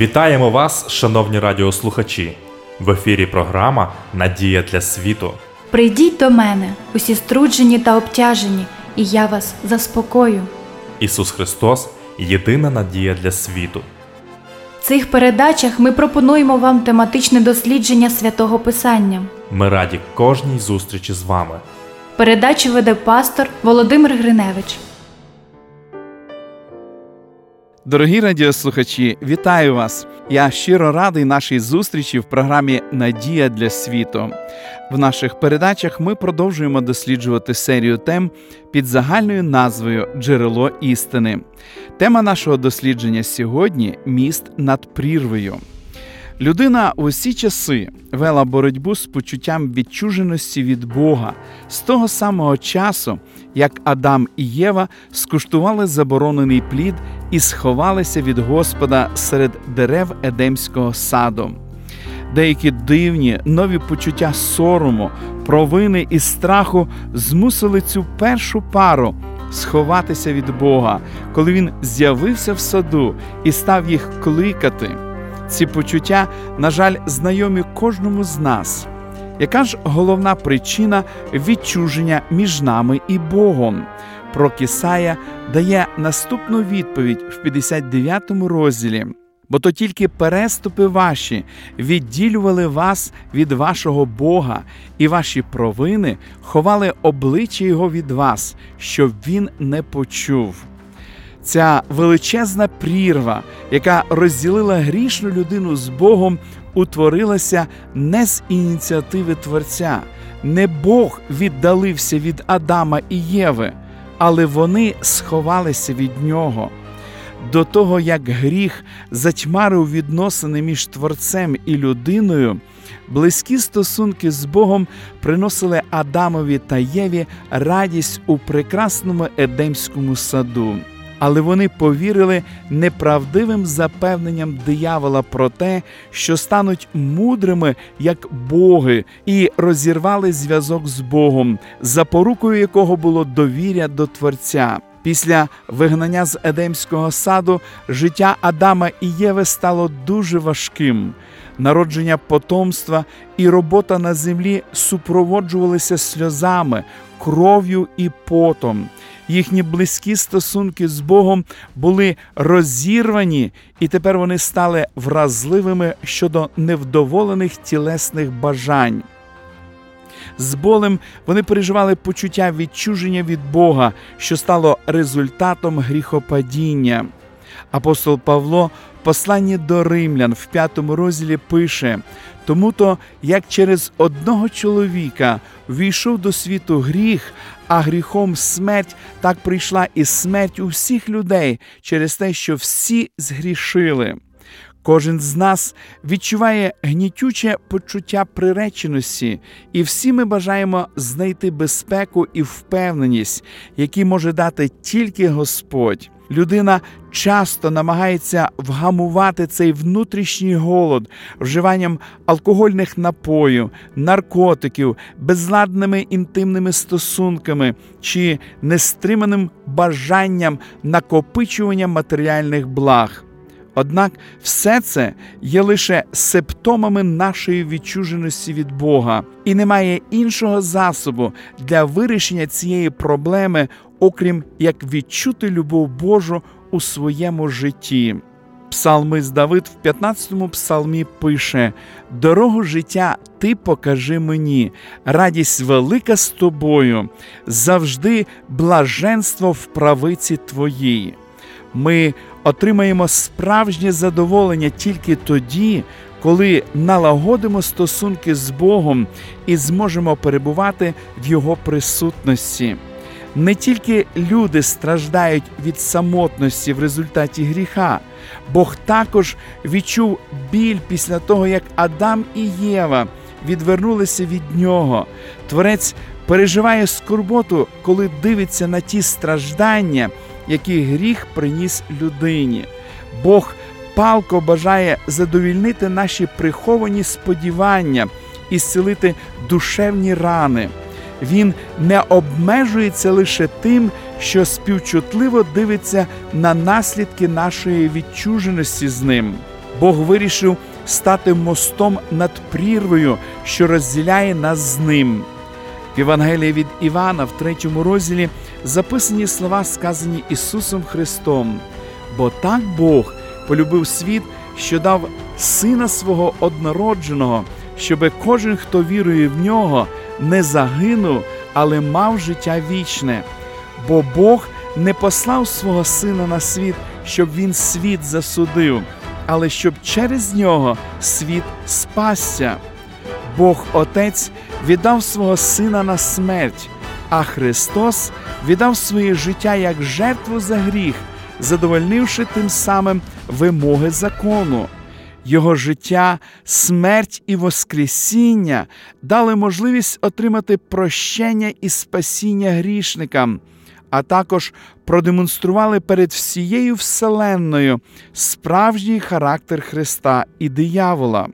Вітаємо вас, шановні радіослухачі! В ефірі програма Надія для світу. Прийдіть до мене, усі струджені та обтяжені, і я вас заспокою. Ісус Христос єдина надія для світу. В цих передачах ми пропонуємо вам тематичне дослідження святого Писання. Ми раді кожній зустрічі з вами. Передачу веде пастор Володимир Гриневич. Дорогі радіослухачі, вітаю вас! Я щиро радий нашій зустрічі в програмі Надія для світу. В наших передачах ми продовжуємо досліджувати серію тем під загальною назвою Джерело істини. Тема нашого дослідження сьогодні міст над прірвою. Людина у всі часи вела боротьбу з почуттям відчуженості від Бога з того самого часу, як Адам і Єва скуштували заборонений плід і сховалися від Господа серед дерев Едемського саду. Деякі дивні нові почуття сорому, провини і страху змусили цю першу пару сховатися від Бога, коли він з'явився в саду і став їх кликати. Ці почуття, на жаль, знайомі кожному з нас. Яка ж головна причина відчуження між нами і Богом? Прокісая дає наступну відповідь в 59 розділі. Бо то тільки переступи ваші відділювали вас від вашого Бога, і ваші провини ховали обличчя Його від вас, щоб він не почув. Ця величезна прірва, яка розділила грішну людину з Богом, утворилася не з ініціативи Творця, не Бог віддалився від Адама і Єви, але вони сховалися від нього. До того, як гріх затьмарив відносини між Творцем і людиною, близькі стосунки з Богом приносили Адамові та Єві радість у прекрасному Едемському саду але вони повірили неправдивим запевненням диявола про те, що стануть мудрими як боги, і розірвали зв'язок з Богом, запорукою якого було довір'я до Творця. Після вигнання з Едемського саду життя Адама і Єви стало дуже важким. Народження потомства і робота на землі супроводжувалися сльозами, кров'ю і потом їхні близькі стосунки з Богом були розірвані, і тепер вони стали вразливими щодо невдоволених тілесних бажань. З болем вони переживали почуття відчуження від Бога, що стало результатом гріхопадіння. Апостол Павло в посланні до римлян в п'ятому розділі пише: тому то, як через одного чоловіка війшов до світу гріх, а гріхом смерть, так прийшла і смерть у всіх людей через те, що всі згрішили. Кожен з нас відчуває гнітюче почуття приреченості, і всі ми бажаємо знайти безпеку і впевненість, які може дати тільки Господь. Людина часто намагається вгамувати цей внутрішній голод вживанням алкогольних напоїв, наркотиків, безладними інтимними стосунками чи нестриманим бажанням накопичування матеріальних благ. Однак все це є лише симптомами нашої відчуженості від Бога, і немає іншого засобу для вирішення цієї проблеми, окрім як відчути любов Божу у своєму житті. Псалмист Давид в 15-му псалмі пише: Дорогу життя ти покажи мені, радість велика з тобою, завжди блаженство в правиці твоїй. Ми отримаємо справжнє задоволення тільки тоді, коли налагодимо стосунки з Богом і зможемо перебувати в Його присутності. Не тільки люди страждають від самотності в результаті гріха, Бог також відчув біль після того, як Адам і Єва відвернулися від нього. Творець переживає скорботу, коли дивиться на ті страждання, які гріх приніс людині. Бог палко бажає задовільнити наші приховані сподівання і зцілити душевні рани. Він не обмежується лише тим, що співчутливо дивиться на наслідки нашої відчуженості з ним. Бог вирішив стати мостом над прірвою, що розділяє нас з ним. В Євангелії від Івана, в третьому розділі, записані слова, сказані Ісусом Христом. Бо так Бог полюбив світ, що дав Сина свого однородженого, щоби кожен, хто вірує в нього, не загинув, але мав життя вічне. Бо Бог не послав свого Сина на світ, щоб він світ засудив, але щоб через нього світ спасся. Бог Отець віддав свого Сина на смерть, а Христос віддав своє життя як жертву за гріх, задовольнивши тим самим вимоги закону. Його життя, смерть і Воскресіння дали можливість отримати прощення і спасіння грішникам, а також продемонстрували перед всією Вселенною справжній характер Христа і диявола.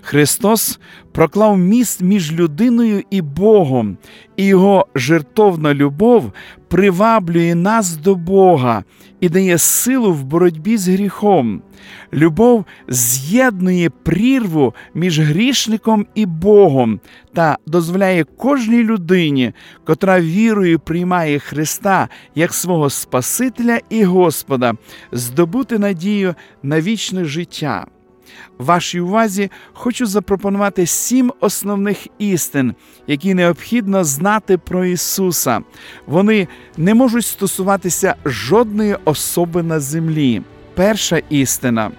Христос проклав міст між людиною і Богом, і його жертовна любов приваблює нас до Бога і дає силу в боротьбі з гріхом. Любов з'єднує прірву між грішником і Богом та дозволяє кожній людині, котра вірою приймає Христа як свого Спасителя і Господа, здобути надію на вічне життя. Вашій увазі хочу запропонувати сім основних істин, які необхідно знати про Ісуса. Вони не можуть стосуватися жодної особи на землі. Перша істина.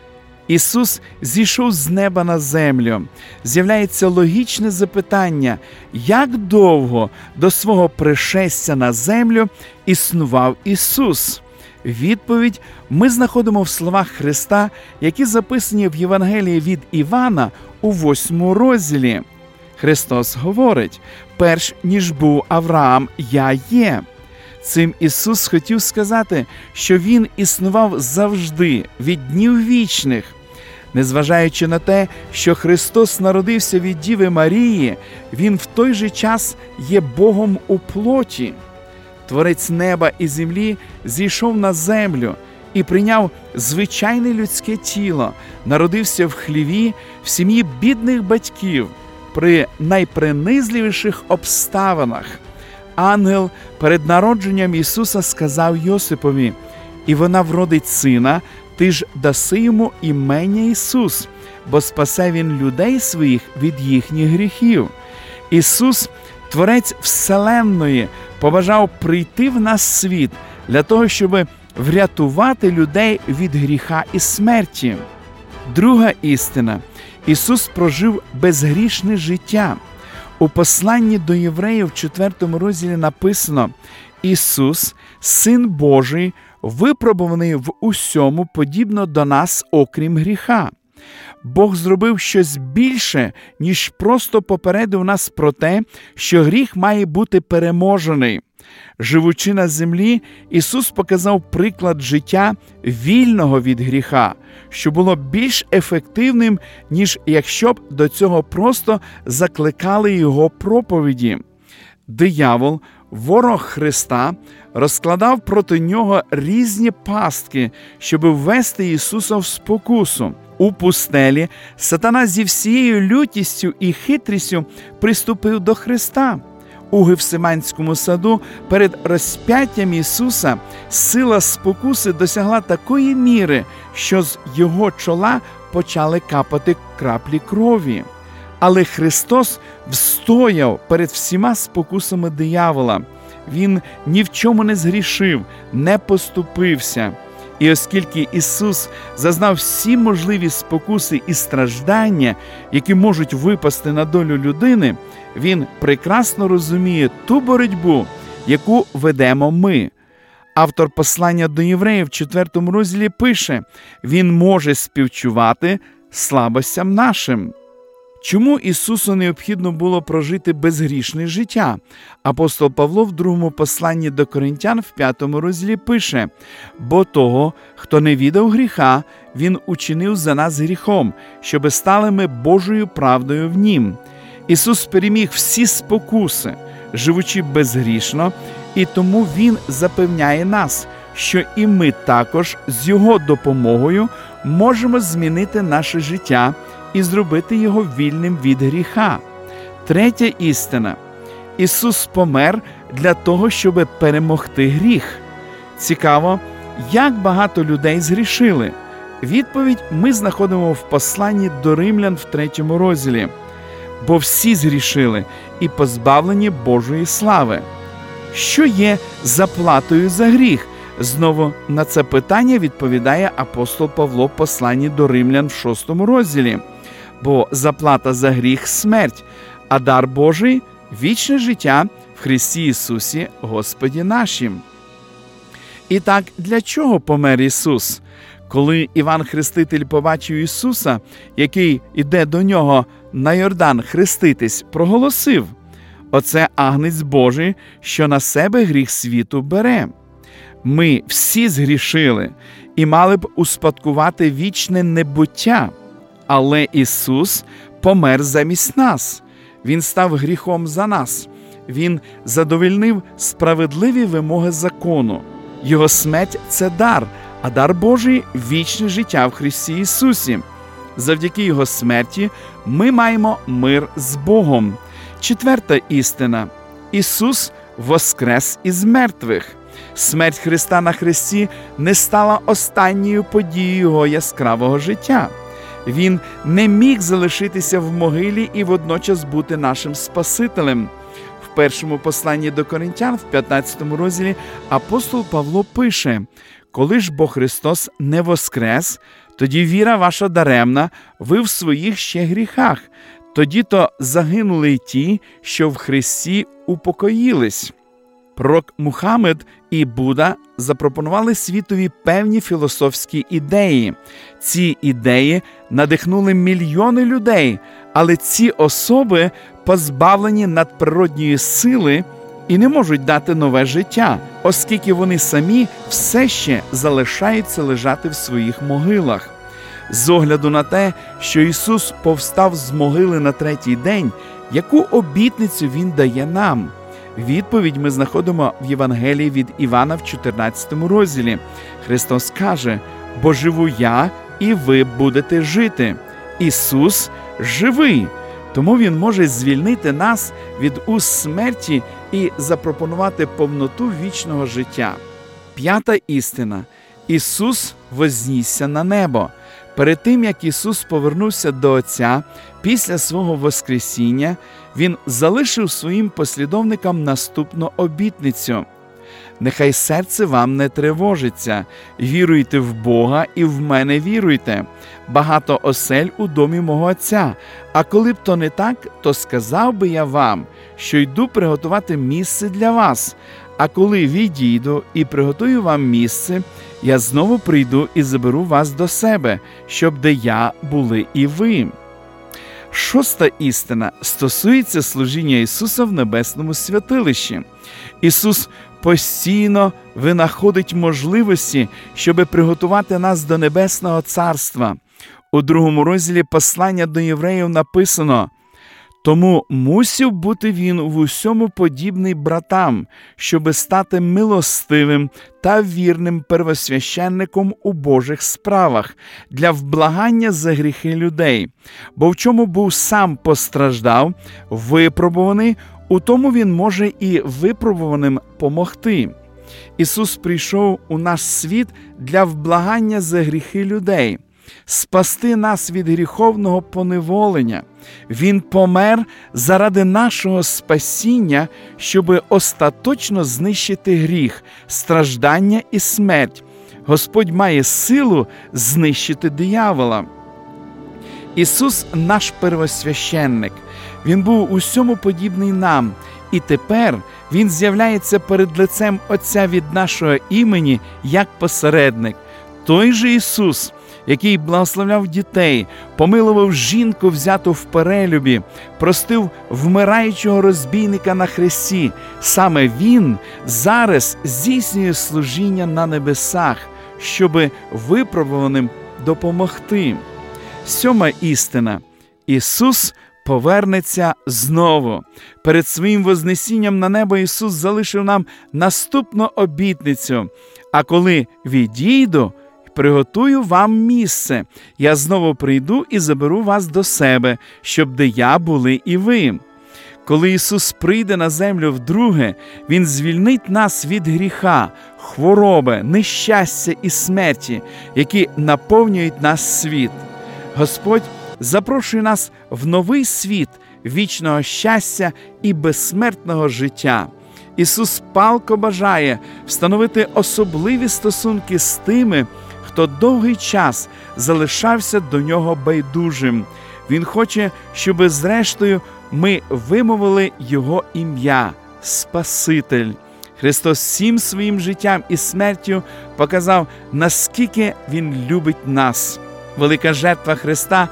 Ісус зійшов з неба на землю. З'являється логічне запитання, як довго до свого пришестя на землю існував Ісус? Відповідь ми знаходимо в словах Христа, які записані в Євангелії від Івана у восьмому розділі. Христос говорить: перш ніж був Авраам, я є. Цим Ісус хотів сказати, що Він існував завжди від днів вічних. Незважаючи на те, що Христос народився від Діви Марії, Він в той же час є Богом у плоті. Творець неба і землі зійшов на землю і прийняв звичайне людське тіло, народився в хліві в сім'ї бідних батьків при найпринизливіших обставинах. Ангел перед народженням Ісуса сказав Йосипові, і вона вродить сина, ти ж даси йому імення Ісус, бо спасе Він людей своїх від їхніх гріхів. Ісус, Творець Вселенної, побажав прийти в нас світ для того, щоб врятувати людей від гріха і смерті. Друга істина Ісус прожив безгрішне життя. У посланні до євреїв в 4 розділі написано: Ісус, Син Божий, випробуваний в усьому подібно до нас, окрім гріха. Бог зробив щось більше, ніж просто попередив нас про те, що гріх має бути переможений. Живучи на землі, Ісус показав приклад життя вільного від гріха, що було більш ефективним, ніж якщо б до цього просто закликали Його проповіді. Диявол, ворог Христа, розкладав проти нього різні пастки, щоб ввести Ісуса в спокусу. У пустелі сатана зі всією лютістю і хитрістю приступив до Христа. У Гевсиманському саду перед розп'яттям Ісуса сила спокуси досягла такої міри, що з його чола почали капати краплі крові. Але Христос встояв перед всіма спокусами диявола. Він ні в чому не згрішив, не поступився. І оскільки Ісус зазнав всі можливі спокуси і страждання, які можуть випасти на долю людини, Він прекрасно розуміє ту боротьбу, яку ведемо ми. Автор послання до євреїв в 4 розділі пише: Він може співчувати слабостям нашим. Чому Ісусу необхідно було прожити безгрішне життя? Апостол Павло в другому посланні до Коринтян в п'ятому розділі пише: бо того, хто не віддав гріха, Він учинив за нас гріхом, щоби стали ми Божою правдою в Нім. Ісус переміг всі спокуси, живучи безгрішно, і тому Він запевняє нас, що і ми також з Його допомогою можемо змінити наше життя і зробити його вільним від гріха. Третя істина. Ісус помер для того, щоб перемогти гріх. Цікаво, як багато людей згрішили. Відповідь ми знаходимо в посланні до римлян в третьому розділі. Бо всі згрішили і позбавлені Божої слави. Що є заплатою за гріх? Знову на це питання відповідає апостол Павло в посланні до римлян в шостому розділі. Бо заплата за гріх смерть, а дар Божий вічне життя в Христі Ісусі Господі нашим. І так, для чого помер Ісус? Коли Іван Хреститель побачив Ісуса, який іде до нього на Йордан хреститись, проголосив: Оце агнець Божий, що на себе гріх світу бере. Ми всі згрішили і мали б успадкувати вічне небуття, але Ісус помер замість нас. Він став гріхом за нас. Він задовольнив справедливі вимоги закону. Його смерть це дар, а дар Божий вічне життя в Христі Ісусі. Завдяки Його смерті ми маємо мир з Богом. Четверта істина: Ісус воскрес із мертвих. Смерть Христа на Христі не стала останньою подією Його яскравого життя. Він не міг залишитися в могилі і водночас бути нашим Спасителем. В першому посланні до Коринтян, в 15 розділі, апостол Павло пише: Коли ж бо Христос не воскрес, тоді віра ваша даремна, ви в своїх ще гріхах. Тоді то загинули ті, що в Христі упокоїлись. Пророк Мухаммед і Будда запропонували світові певні філософські ідеї. Ці ідеї надихнули мільйони людей, але ці особи позбавлені надприродньої сили і не можуть дати нове життя, оскільки вони самі все ще залишаються лежати в своїх могилах. З огляду на те, що Ісус повстав з могили на третій день, яку обітницю Він дає нам. Відповідь ми знаходимо в Євангелії від Івана в 14 розділі. Христос каже: Бо живу я, і ви будете жити. Ісус живий, тому Він може звільнити нас від уз смерті і запропонувати повноту вічного життя. П'ята істина: Ісус вознісся на небо. Перед тим як Ісус повернувся до Отця після свого Воскресіння, Він залишив своїм послідовникам наступну обітницю. Нехай серце вам не тривожиться, віруйте в Бога і в мене віруйте. Багато осель у домі мого Отця. А коли б то не так, то сказав би я вам, що йду приготувати місце для вас. А коли відійду і приготую вам місце, я знову прийду і заберу вас до себе, щоб де я були і ви. Шоста істина стосується служіння Ісуса в небесному святилищі. Ісус постійно винаходить можливості, щоб приготувати нас до Небесного Царства. У другому розділі послання до євреїв написано. Тому мусів бути він в усьому подібний братам, щоби стати милостивим та вірним первосвященником у Божих справах для вблагання за гріхи людей, бо в чому був сам постраждав, випробуваний, у тому він може і випробуваним помогти. Ісус прийшов у наш світ для вблагання за гріхи людей спасти нас від гріховного поневолення. Він помер заради нашого спасіння, щоб остаточно знищити гріх, страждання і смерть. Господь має силу знищити диявола. Ісус наш первосвященник. Він був усьому подібний нам, і тепер Він з'являється перед лицем Отця від нашого імені як посередник. Той же Ісус, який благословляв дітей, помилував жінку, взяту в перелюбі, простив вмираючого розбійника на хресті. Саме Він зараз здійснює служіння на небесах, щоби випробуваним допомогти. Сьома істина. Ісус повернеться знову. Перед своїм Вознесінням на небо Ісус залишив нам наступну обітницю. А коли відійду, приготую вам місце, я знову прийду і заберу вас до себе, щоб де я були і ви. Коли Ісус прийде на землю вдруге, Він звільнить нас від гріха, хвороби, нещастя і смерті, які наповнюють наш світ. Господь запрошує нас в новий світ вічного щастя і безсмертного життя. Ісус палко бажає встановити особливі стосунки з тими, хто довгий час залишався до нього байдужим. Він хоче, щоб, зрештою, ми вимовили Його ім'я, Спаситель. Христос всім своїм життям і смертю показав, наскільки Він любить нас. Велика жертва Христа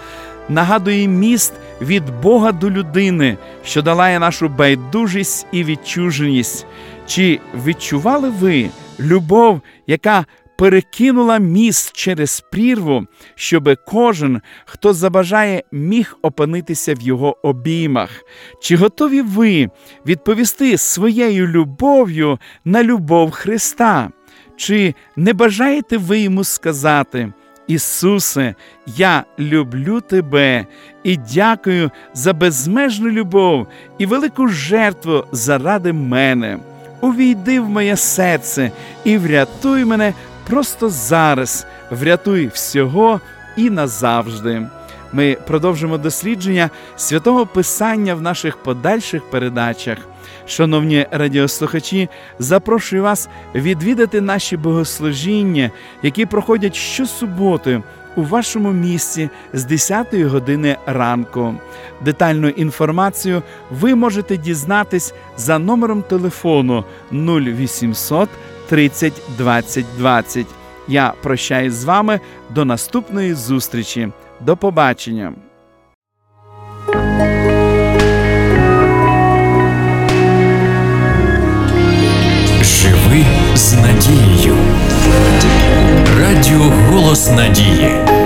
нагадує міст від Бога до людини, що долає нашу байдужість і відчуженість. Чи відчували ви любов, яка перекинула міст через прірву, щоб кожен, хто забажає, міг опинитися в його обіймах? Чи готові ви відповісти своєю любов'ю на любов Христа? Чи не бажаєте ви йому сказати? Ісусе, я люблю Тебе і дякую за безмежну любов і велику жертву заради мене. Увійди в моє серце і врятуй мене просто зараз, врятуй всього і назавжди. Ми продовжимо дослідження святого Писання в наших подальших передачах. Шановні радіослухачі, запрошую вас відвідати наші богослужіння, які проходять щосуботи у вашому місці з 10 години ранку. Детальну інформацію ви можете дізнатись за номером телефону 0800 30 20 20. Я прощаюсь з вами до наступної зустрічі. До побачення. Живи з надією. Радіо Голос Надії.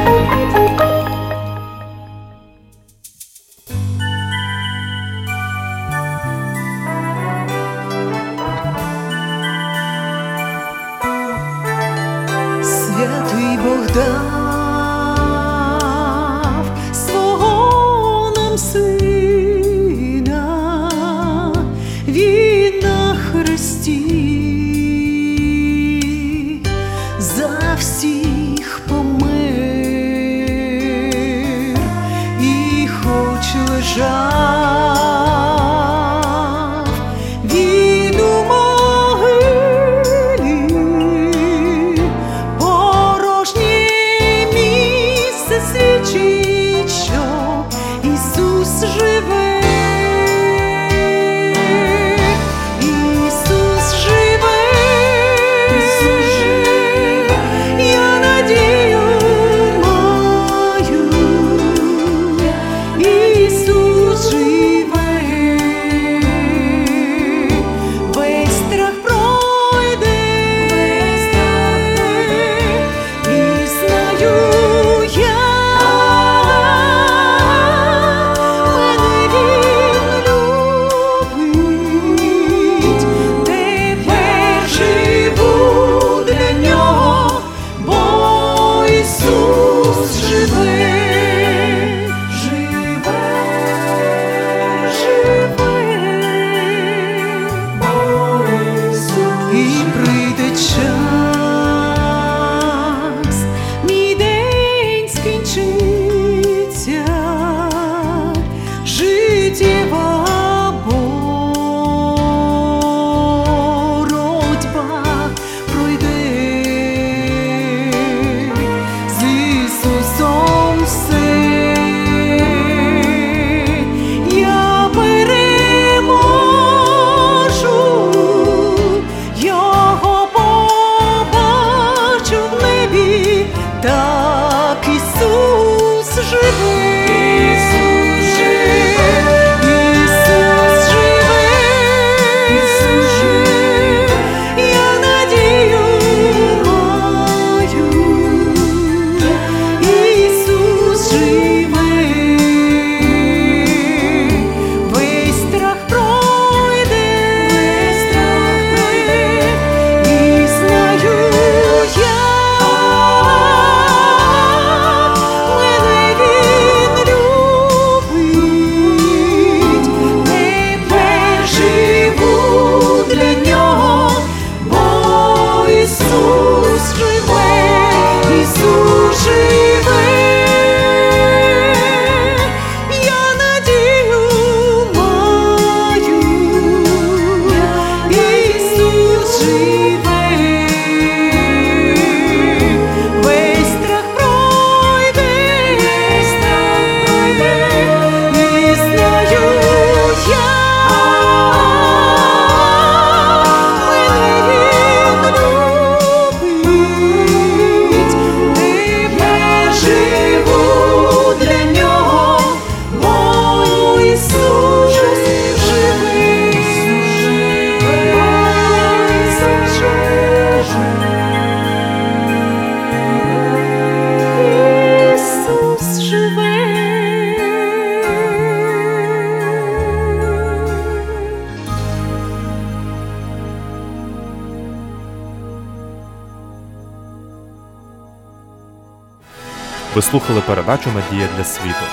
Ви слухали передачу Надія для світу.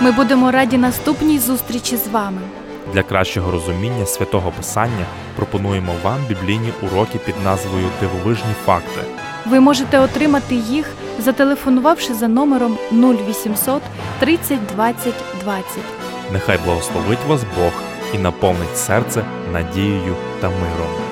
Ми будемо раді наступній зустрічі з вами. Для кращого розуміння святого Писання пропонуємо вам біблійні уроки під назвою Дивовижні факти. Ви можете отримати їх, зателефонувавши за номером 0800 30 20 20. Нехай благословить вас Бог і наповнить серце надією та миром.